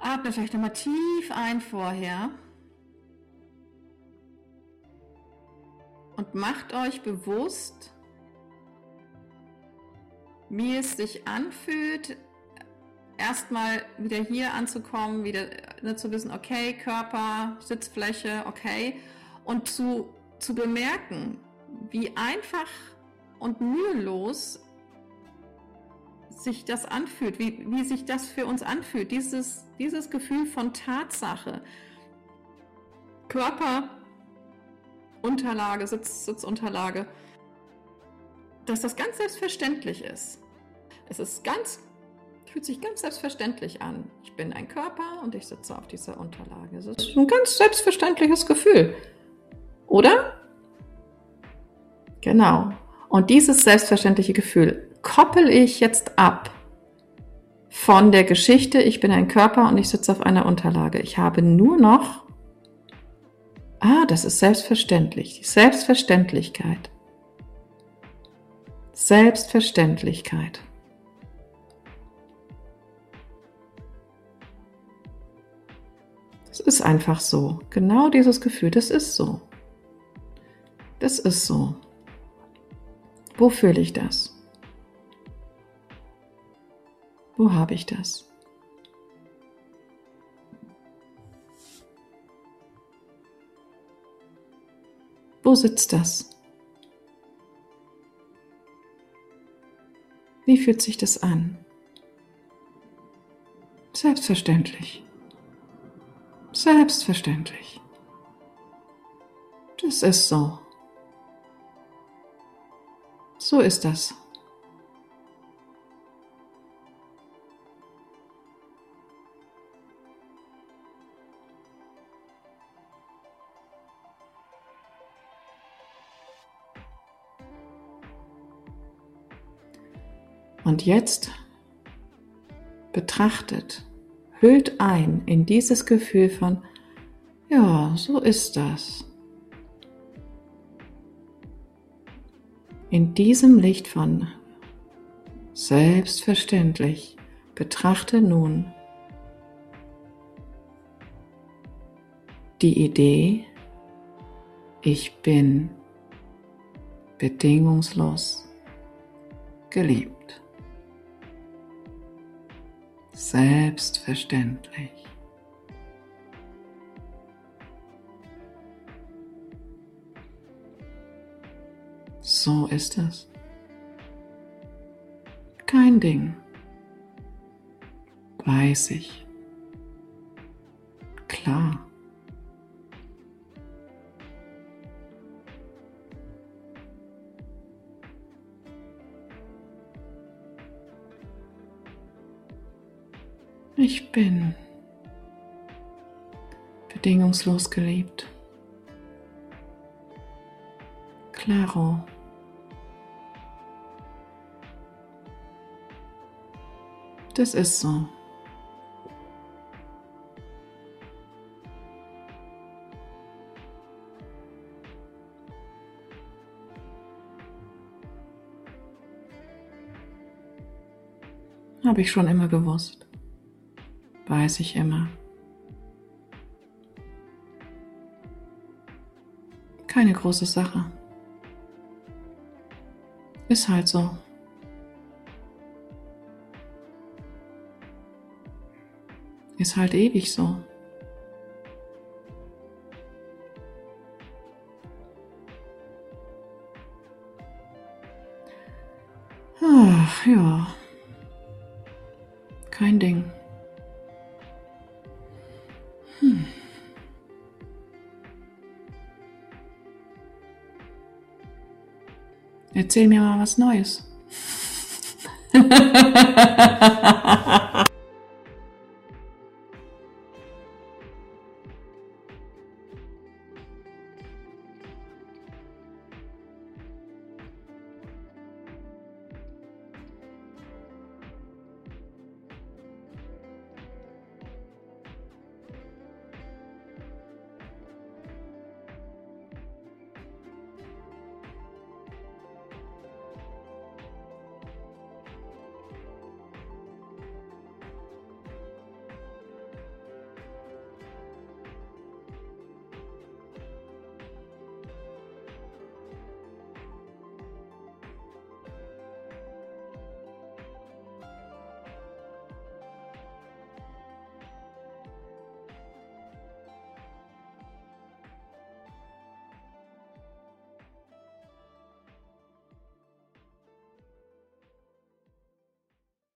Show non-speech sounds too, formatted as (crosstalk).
Atmet vielleicht nochmal tief ein vorher. Und macht euch bewusst, wie es sich anfühlt, erstmal wieder hier anzukommen, wieder ne, zu wissen, okay, Körper, Sitzfläche, okay, und zu, zu bemerken, wie einfach und mühelos sich das anfühlt, wie, wie sich das für uns anfühlt, dieses, dieses Gefühl von Tatsache. Körperunterlage, Sitz, Sitzunterlage, dass das ganz selbstverständlich ist. Es ist ganz, fühlt sich ganz selbstverständlich an. Ich bin ein Körper und ich sitze auf dieser Unterlage. Es ist ein ganz selbstverständliches Gefühl. Oder? Genau. Und dieses selbstverständliche Gefühl koppel ich jetzt ab von der Geschichte, ich bin ein Körper und ich sitze auf einer Unterlage. Ich habe nur noch, ah, das ist selbstverständlich, die Selbstverständlichkeit. Selbstverständlichkeit. Es ist einfach so. Genau dieses Gefühl, das ist so. Das ist so. Wo fühle ich das? Wo habe ich das? Wo sitzt das? Wie fühlt sich das an? Selbstverständlich. Selbstverständlich. Das ist so. So ist das. Und jetzt betrachtet, hüllt ein in dieses Gefühl von, ja, so ist das. In diesem Licht von selbstverständlich betrachte nun die Idee, ich bin bedingungslos geliebt. Selbstverständlich. So ist es. Kein Ding. Weiß ich. Klar. Ich bin bedingungslos geliebt. Claro. Das ist so. Habe ich schon immer gewusst weiß ich immer. Keine große Sache. Ist halt so. Ist halt ewig so. Ach ja. Kein Ding. Erzähl mir mal was Neues. (laughs)